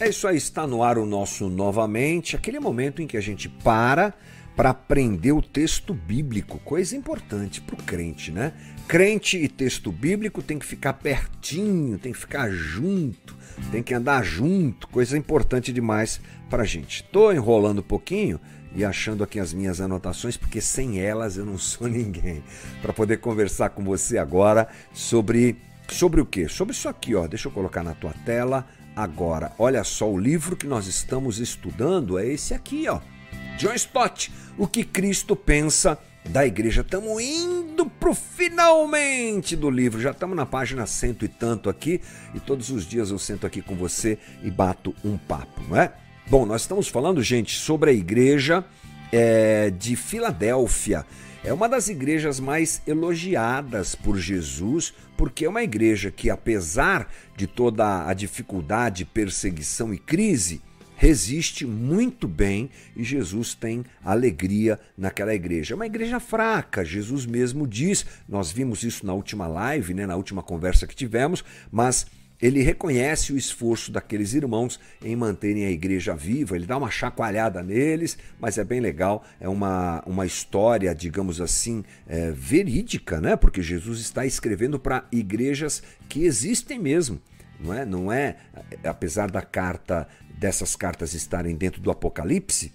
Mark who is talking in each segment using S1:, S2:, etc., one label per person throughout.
S1: É isso aí, está no ar o nosso novamente, aquele momento em que a gente para para aprender o texto bíblico, coisa importante para o crente, né? Crente e texto bíblico tem que ficar pertinho, tem que ficar junto, tem que andar junto, coisa importante demais para a gente. Estou enrolando um pouquinho e achando aqui as minhas anotações, porque sem elas eu não sou ninguém. Para poder conversar com você agora sobre sobre o quê? Sobre isso aqui, ó. Deixa eu colocar na tua tela agora. Olha só, o livro que nós estamos estudando é esse aqui, ó. John Stott, O que Cristo pensa da igreja. Estamos indo pro finalmente do livro. Já estamos na página cento e tanto aqui e todos os dias eu sento aqui com você e bato um papo, não é? Bom, nós estamos falando, gente, sobre a igreja é, de Filadélfia. É uma das igrejas mais elogiadas por Jesus, porque é uma igreja que, apesar de toda a dificuldade, perseguição e crise, resiste muito bem e Jesus tem alegria naquela igreja. É uma igreja fraca, Jesus mesmo diz, nós vimos isso na última live, né, na última conversa que tivemos, mas ele reconhece o esforço daqueles irmãos em manterem a igreja viva, ele dá uma chacoalhada neles, mas é bem legal, é uma, uma história, digamos assim, é, verídica, né? porque Jesus está escrevendo para igrejas que existem mesmo. Não é? não é, apesar da carta, dessas cartas estarem dentro do Apocalipse,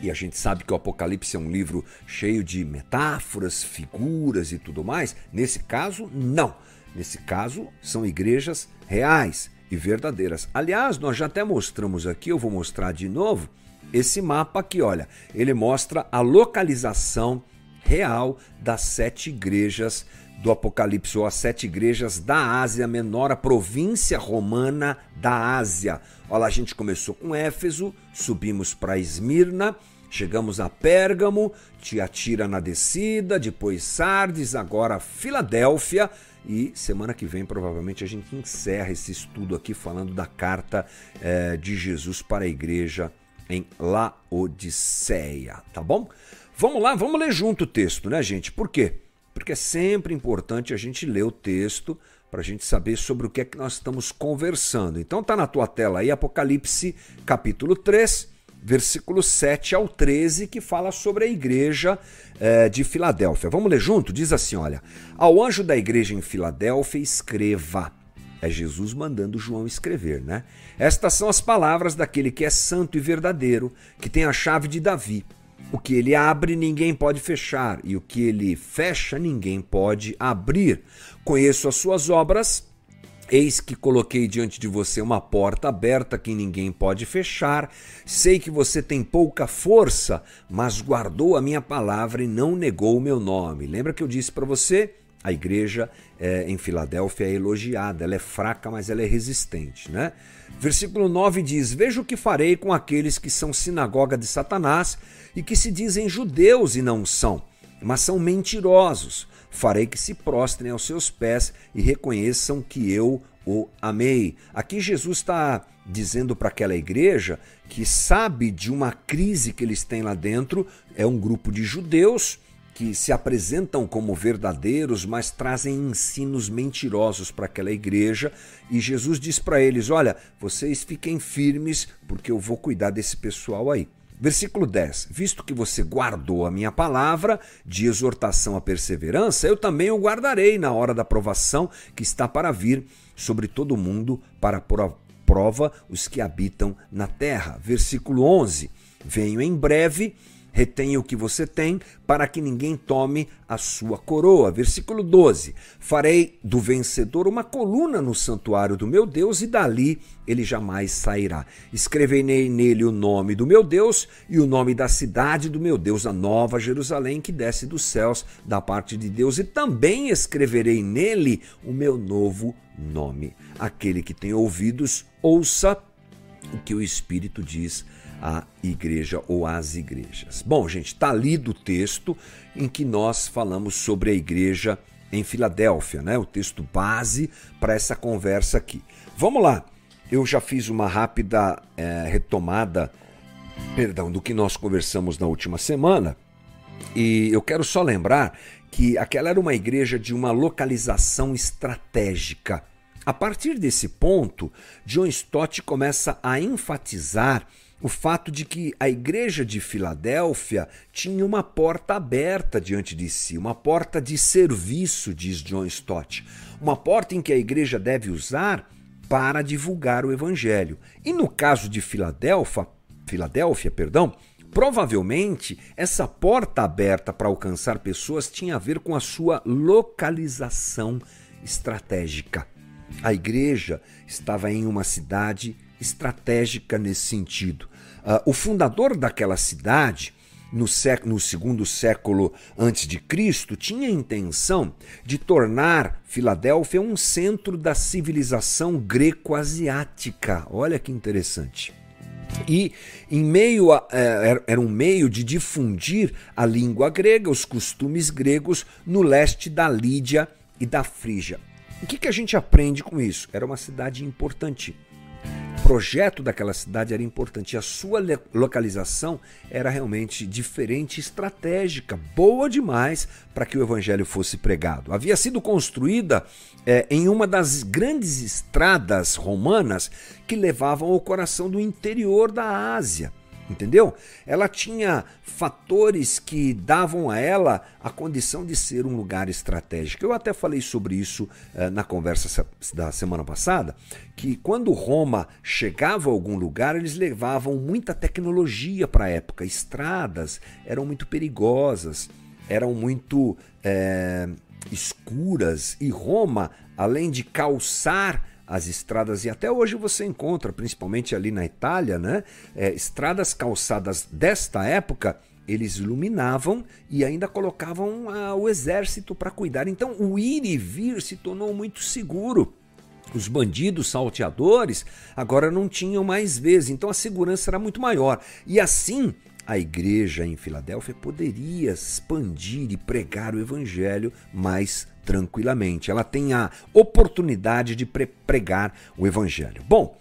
S1: e a gente sabe que o Apocalipse é um livro cheio de metáforas, figuras e tudo mais. Nesse caso, não. Nesse caso, são igrejas reais e verdadeiras. Aliás, nós já até mostramos aqui, eu vou mostrar de novo, esse mapa aqui, olha, ele mostra a localização real das sete igrejas do Apocalipse, ou as sete igrejas da Ásia Menor, a província romana da Ásia. Olha, a gente começou com Éfeso, subimos para Esmirna, chegamos a Pérgamo, Tiatira na descida, depois Sardes, agora Filadélfia, e semana que vem, provavelmente, a gente encerra esse estudo aqui falando da carta é, de Jesus para a igreja em Laodiceia, tá bom? Vamos lá, vamos ler junto o texto, né, gente? Por quê? Porque é sempre importante a gente ler o texto para a gente saber sobre o que é que nós estamos conversando. Então tá na tua tela aí Apocalipse capítulo 3, versículo 7 ao 13, que fala sobre a igreja é, de Filadélfia. Vamos ler junto? Diz assim: olha, ao anjo da igreja em Filadélfia, escreva. É Jesus mandando João escrever, né? Estas são as palavras daquele que é santo e verdadeiro, que tem a chave de Davi. O que ele abre, ninguém pode fechar, e o que ele fecha, ninguém pode abrir. Conheço as suas obras Eis que coloquei diante de você uma porta aberta que ninguém pode fechar. Sei que você tem pouca força, mas guardou a minha palavra e não negou o meu nome. Lembra que eu disse para você? A igreja é, em Filadélfia é elogiada, ela é fraca, mas ela é resistente, né? Versículo 9 diz: Veja o que farei com aqueles que são sinagoga de Satanás e que se dizem judeus e não são, mas são mentirosos farei que se prostrem aos seus pés e reconheçam que eu o amei. Aqui Jesus está dizendo para aquela igreja que sabe de uma crise que eles têm lá dentro, é um grupo de judeus que se apresentam como verdadeiros, mas trazem ensinos mentirosos para aquela igreja, e Jesus diz para eles: "Olha, vocês fiquem firmes, porque eu vou cuidar desse pessoal aí". Versículo 10: Visto que você guardou a minha palavra de exortação à perseverança, eu também o guardarei na hora da provação que está para vir sobre todo mundo para prova os que habitam na terra. Versículo 11: Venho em breve Retenha o que você tem, para que ninguém tome a sua coroa. Versículo 12: Farei do vencedor uma coluna no santuário do meu Deus, e dali ele jamais sairá. Escreverei nele o nome do meu Deus e o nome da cidade do meu Deus, a nova Jerusalém, que desce dos céus da parte de Deus, e também escreverei nele o meu novo nome. Aquele que tem ouvidos, ouça o que o Espírito diz a igreja ou às igrejas. Bom, gente, está lido o texto em que nós falamos sobre a igreja em Filadélfia, né? O texto base para essa conversa aqui. Vamos lá. Eu já fiz uma rápida é, retomada, perdão, do que nós conversamos na última semana. E eu quero só lembrar que aquela era uma igreja de uma localização estratégica. A partir desse ponto, John Stott começa a enfatizar o fato de que a igreja de Filadélfia tinha uma porta aberta diante de si, uma porta de serviço, diz John Stott, uma porta em que a igreja deve usar para divulgar o evangelho. E no caso de Filadélfia, Filadélfia, perdão, provavelmente essa porta aberta para alcançar pessoas tinha a ver com a sua localização estratégica. A igreja estava em uma cidade estratégica nesse sentido. Uh, o fundador daquela cidade, no, no segundo século antes de Cristo, tinha a intenção de tornar Filadélfia um centro da civilização greco-asiática. Olha que interessante. E em meio a, é, era um meio de difundir a língua grega, os costumes gregos no leste da Lídia e da Frígia. O que, que a gente aprende com isso? Era uma cidade importante projeto daquela cidade era importante, a sua localização era realmente diferente, estratégica, boa demais para que o evangelho fosse pregado. Havia sido construída é, em uma das grandes estradas romanas que levavam ao coração do interior da Ásia entendeu? Ela tinha fatores que davam a ela a condição de ser um lugar estratégico. Eu até falei sobre isso eh, na conversa da semana passada, que quando Roma chegava a algum lugar, eles levavam muita tecnologia para a época. Estradas eram muito perigosas, eram muito eh, escuras, e Roma, além de calçar as estradas, e até hoje você encontra, principalmente ali na Itália, né? É, estradas calçadas desta época, eles iluminavam e ainda colocavam ah, o exército para cuidar. Então o ir e vir se tornou muito seguro. Os bandidos salteadores agora não tinham mais vezes, então a segurança era muito maior. E assim a igreja em Filadélfia poderia expandir e pregar o evangelho mais tranquilamente. Ela tem a oportunidade de pregar o evangelho. Bom,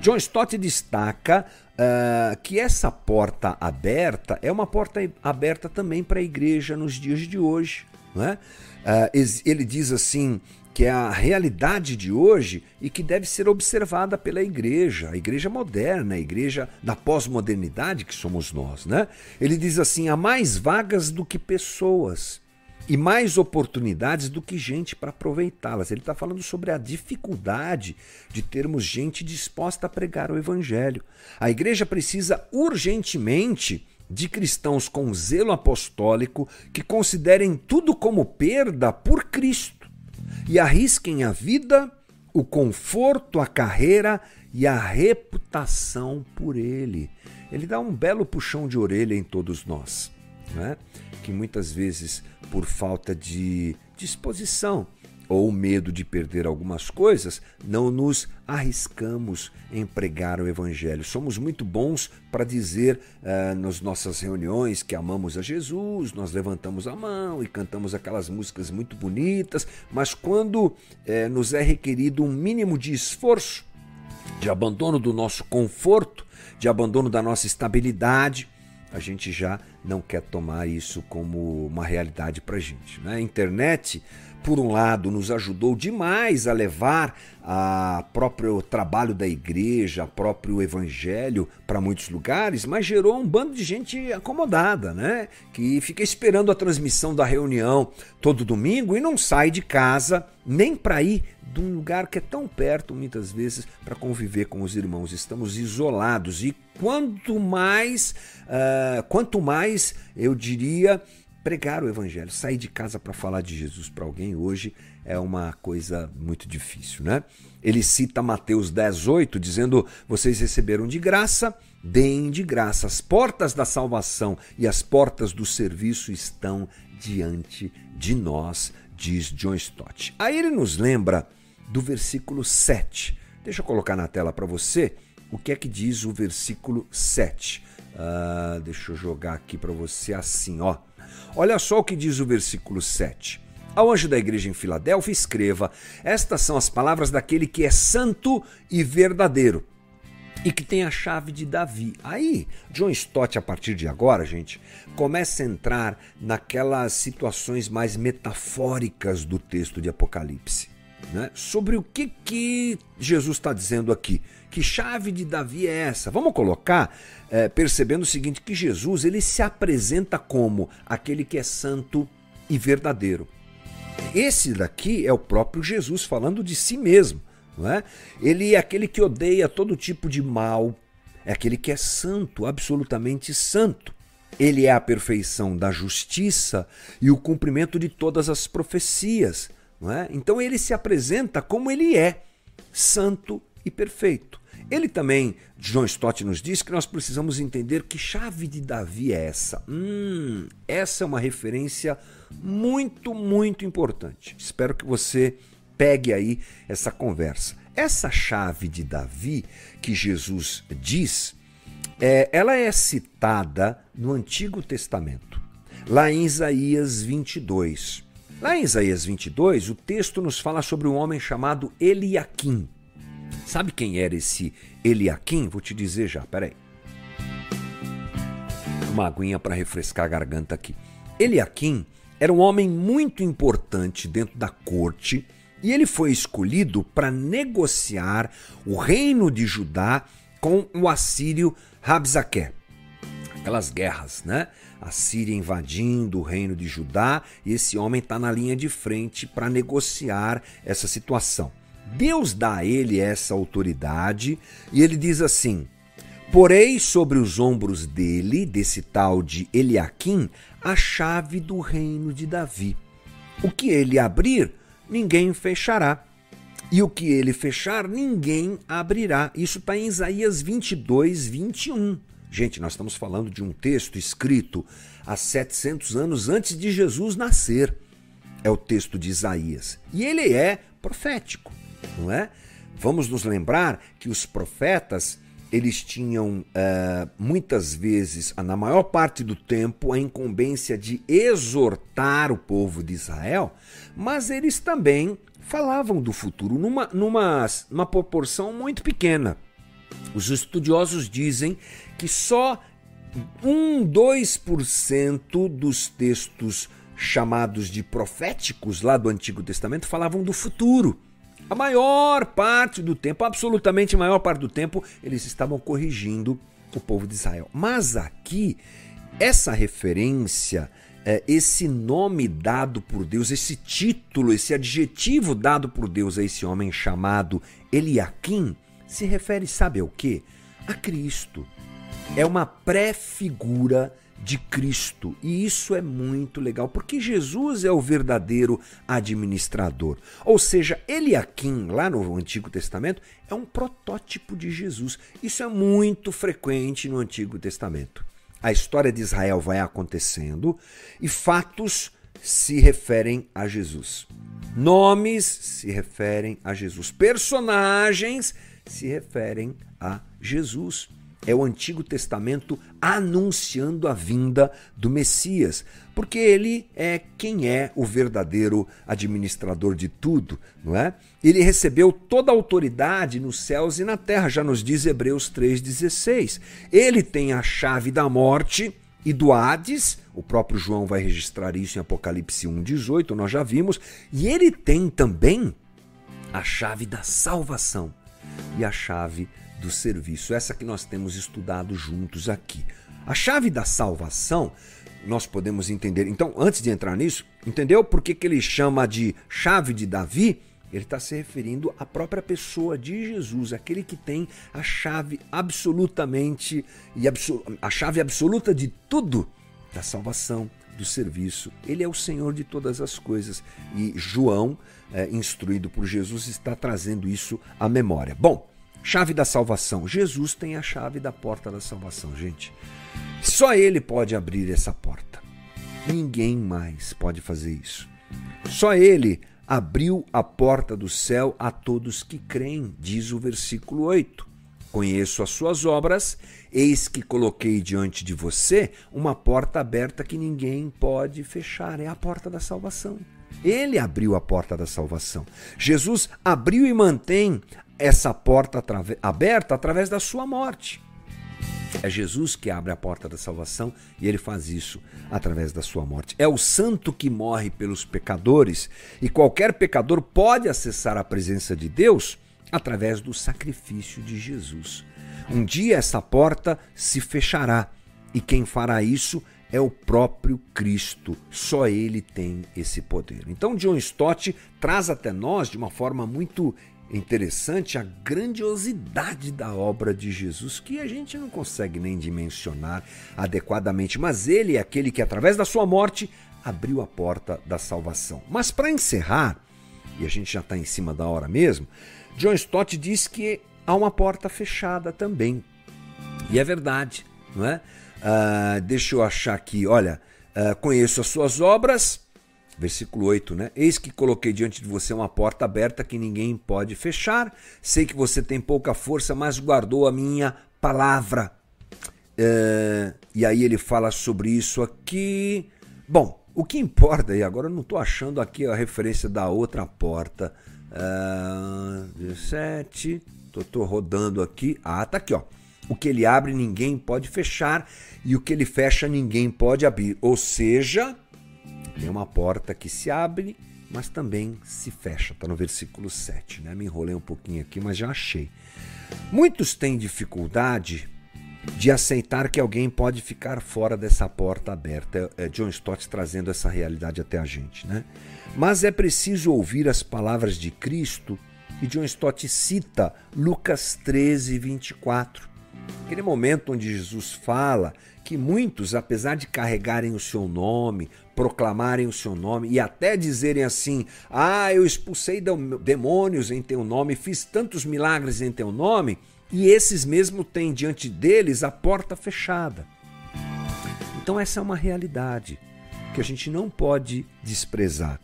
S1: John Stott destaca uh, que essa porta aberta é uma porta aberta também para a igreja nos dias de hoje. Né? Uh, ele diz assim que é a realidade de hoje e que deve ser observada pela igreja, a igreja moderna, a igreja da pós-modernidade que somos nós, né? Ele diz assim: há mais vagas do que pessoas e mais oportunidades do que gente para aproveitá-las. Ele está falando sobre a dificuldade de termos gente disposta a pregar o evangelho. A igreja precisa urgentemente de cristãos com zelo apostólico que considerem tudo como perda por Cristo e arrisquem a vida, o conforto, a carreira e a reputação por ele. Ele dá um belo puxão de orelha em todos nós, né? que muitas vezes, por falta de disposição, ou medo de perder algumas coisas, não nos arriscamos em pregar o Evangelho. Somos muito bons para dizer uh, nas nossas reuniões que amamos a Jesus, nós levantamos a mão e cantamos aquelas músicas muito bonitas, mas quando uh, nos é requerido um mínimo de esforço, de abandono do nosso conforto, de abandono da nossa estabilidade, a gente já não quer tomar isso como uma realidade para gente. Né? A internet por um lado, nos ajudou demais a levar a próprio trabalho da igreja, próprio evangelho para muitos lugares, mas gerou um bando de gente acomodada, né? Que fica esperando a transmissão da reunião todo domingo e não sai de casa nem para ir de um lugar que é tão perto muitas vezes para conviver com os irmãos. Estamos isolados e quanto mais, uh, quanto mais eu diria pregar o evangelho, sair de casa para falar de Jesus para alguém hoje é uma coisa muito difícil, né? Ele cita Mateus 10:8 dizendo: "Vocês receberam de graça, deem de graça. As portas da salvação e as portas do serviço estão diante de nós", diz John Stott. Aí ele nos lembra do versículo 7. Deixa eu colocar na tela para você o que é que diz o versículo 7. Uh, deixa eu jogar aqui para você assim, ó. Olha só o que diz o versículo 7. Ao anjo da igreja em Filadélfia, escreva: Estas são as palavras daquele que é santo e verdadeiro e que tem a chave de Davi. Aí, John Stott, a partir de agora, gente, começa a entrar naquelas situações mais metafóricas do texto de Apocalipse. Né, sobre o que, que Jesus está dizendo aqui. Que chave de Davi é essa? Vamos colocar é, percebendo o seguinte: que Jesus ele se apresenta como aquele que é santo e verdadeiro. Esse daqui é o próprio Jesus falando de si mesmo. Não é? Ele é aquele que odeia todo tipo de mal, é aquele que é santo, absolutamente santo. Ele é a perfeição da justiça e o cumprimento de todas as profecias. É? Então ele se apresenta como ele é, santo e perfeito. Ele também, John Stott nos diz que nós precisamos entender que chave de Davi é essa. Hum, essa é uma referência muito, muito importante. Espero que você pegue aí essa conversa. Essa chave de Davi que Jesus diz, é, ela é citada no Antigo Testamento, lá em Isaías 22. Lá em Isaías 22, o texto nos fala sobre um homem chamado Eliaquim. Sabe quem era esse Eliaquim? Vou te dizer já, peraí. Uma aguinha para refrescar a garganta aqui. Eliaquim era um homem muito importante dentro da corte e ele foi escolhido para negociar o reino de Judá com o assírio Rabzaque. Aquelas guerras, né? A Síria invadindo o reino de Judá e esse homem está na linha de frente para negociar essa situação. Deus dá a ele essa autoridade e ele diz assim: Porei sobre os ombros dele, desse tal de Eliaquim, a chave do reino de Davi. O que ele abrir, ninguém fechará. E o que ele fechar, ninguém abrirá. Isso está em Isaías 22, 21. Gente, nós estamos falando de um texto escrito há 700 anos antes de Jesus nascer. É o texto de Isaías. E ele é profético, não é? Vamos nos lembrar que os profetas eles tinham uh, muitas vezes, na maior parte do tempo, a incumbência de exortar o povo de Israel, mas eles também falavam do futuro numa, numa, numa proporção muito pequena. Os estudiosos dizem que só 1, 2% dos textos chamados de proféticos lá do Antigo Testamento falavam do futuro. A maior parte do tempo, absolutamente a maior parte do tempo, eles estavam corrigindo o povo de Israel. Mas aqui, essa referência, é, esse nome dado por Deus, esse título, esse adjetivo dado por Deus a esse homem chamado Eliakim, se refere, sabe ao que? A Cristo. É uma pré-figura de Cristo. E isso é muito legal, porque Jesus é o verdadeiro administrador. Ou seja, Eliakim, lá no Antigo Testamento, é um protótipo de Jesus. Isso é muito frequente no Antigo Testamento. A história de Israel vai acontecendo e fatos se referem a Jesus. Nomes se referem a Jesus. Personagens se referem a Jesus é o Antigo Testamento anunciando a vinda do Messias, porque ele é quem é o verdadeiro administrador de tudo, não é? Ele recebeu toda a autoridade nos céus e na terra, já nos diz Hebreus 3:16. Ele tem a chave da morte e do Hades, o próprio João vai registrar isso em Apocalipse 1:18, nós já vimos, e ele tem também a chave da salvação e a chave do serviço, essa que nós temos estudado juntos aqui. A chave da salvação, nós podemos entender. Então, antes de entrar nisso, entendeu por que, que ele chama de chave de Davi? Ele está se referindo à própria pessoa de Jesus, aquele que tem a chave absolutamente e a chave absoluta de tudo da salvação, do serviço. Ele é o Senhor de todas as coisas e João, é, instruído por Jesus, está trazendo isso à memória. Bom, Chave da salvação. Jesus tem a chave da porta da salvação, gente. Só ele pode abrir essa porta. Ninguém mais pode fazer isso. Só ele abriu a porta do céu a todos que creem, diz o versículo 8. Conheço as suas obras, eis que coloquei diante de você uma porta aberta que ninguém pode fechar. É a porta da salvação. Ele abriu a porta da salvação. Jesus abriu e mantém essa porta aberta através da sua morte. É Jesus que abre a porta da salvação e ele faz isso através da sua morte. É o santo que morre pelos pecadores e qualquer pecador pode acessar a presença de Deus através do sacrifício de Jesus. Um dia essa porta se fechará e quem fará isso é o próprio Cristo. Só ele tem esse poder. Então, John Stott traz até nós, de uma forma muito interessante, a grandiosidade da obra de Jesus, que a gente não consegue nem dimensionar adequadamente. Mas ele é aquele que, através da sua morte, abriu a porta da salvação. Mas para encerrar, e a gente já está em cima da hora mesmo, John Stott diz que há uma porta fechada também. E é verdade, não é? Uh, deixa eu achar aqui, olha. Uh, conheço as suas obras, versículo 8, né? Eis que coloquei diante de você uma porta aberta que ninguém pode fechar. Sei que você tem pouca força, mas guardou a minha palavra. Uh, e aí ele fala sobre isso aqui. Bom, o que importa, e agora eu não estou achando aqui a referência da outra porta. Uh, 17, tô rodando aqui. Ah, tá aqui, ó. O que ele abre, ninguém pode fechar, e o que ele fecha, ninguém pode abrir. Ou seja, tem uma porta que se abre, mas também se fecha. Está no versículo 7. Né? Me enrolei um pouquinho aqui, mas já achei. Muitos têm dificuldade de aceitar que alguém pode ficar fora dessa porta aberta. É John Stott trazendo essa realidade até a gente. Né? Mas é preciso ouvir as palavras de Cristo, e John Stott cita Lucas 13, 24. Aquele momento onde Jesus fala que muitos, apesar de carregarem o seu nome, proclamarem o seu nome e até dizerem assim: Ah, eu expulsei demônios em teu nome, fiz tantos milagres em teu nome, e esses mesmo têm diante deles a porta fechada. Então, essa é uma realidade que a gente não pode desprezar.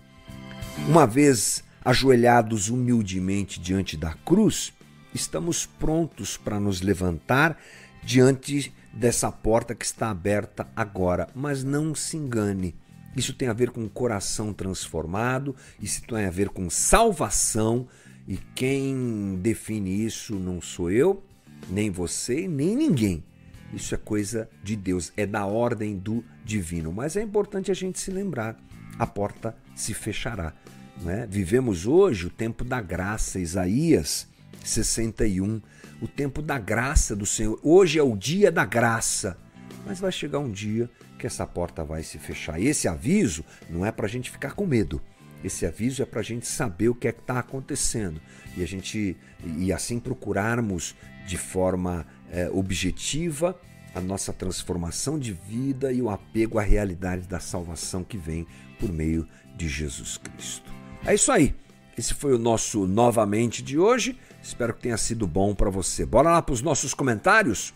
S1: Uma vez ajoelhados humildemente diante da cruz, estamos prontos para nos levantar diante dessa porta que está aberta agora. Mas não se engane, isso tem a ver com coração transformado, isso tem a ver com salvação, e quem define isso não sou eu, nem você, nem ninguém. Isso é coisa de Deus, é da ordem do divino. Mas é importante a gente se lembrar: a porta se fechará. Né? Vivemos hoje o tempo da graça, Isaías 61, o tempo da graça do Senhor. Hoje é o dia da graça, mas vai chegar um dia que essa porta vai se fechar. E esse aviso não é para a gente ficar com medo. Esse aviso é para a gente saber o que é que está acontecendo e a gente e assim procurarmos de forma é, objetiva a nossa transformação de vida e o apego à realidade da salvação que vem por meio de Jesus Cristo. É isso aí. Esse foi o nosso novamente de hoje. Espero que tenha sido bom para você. Bora lá para os nossos comentários?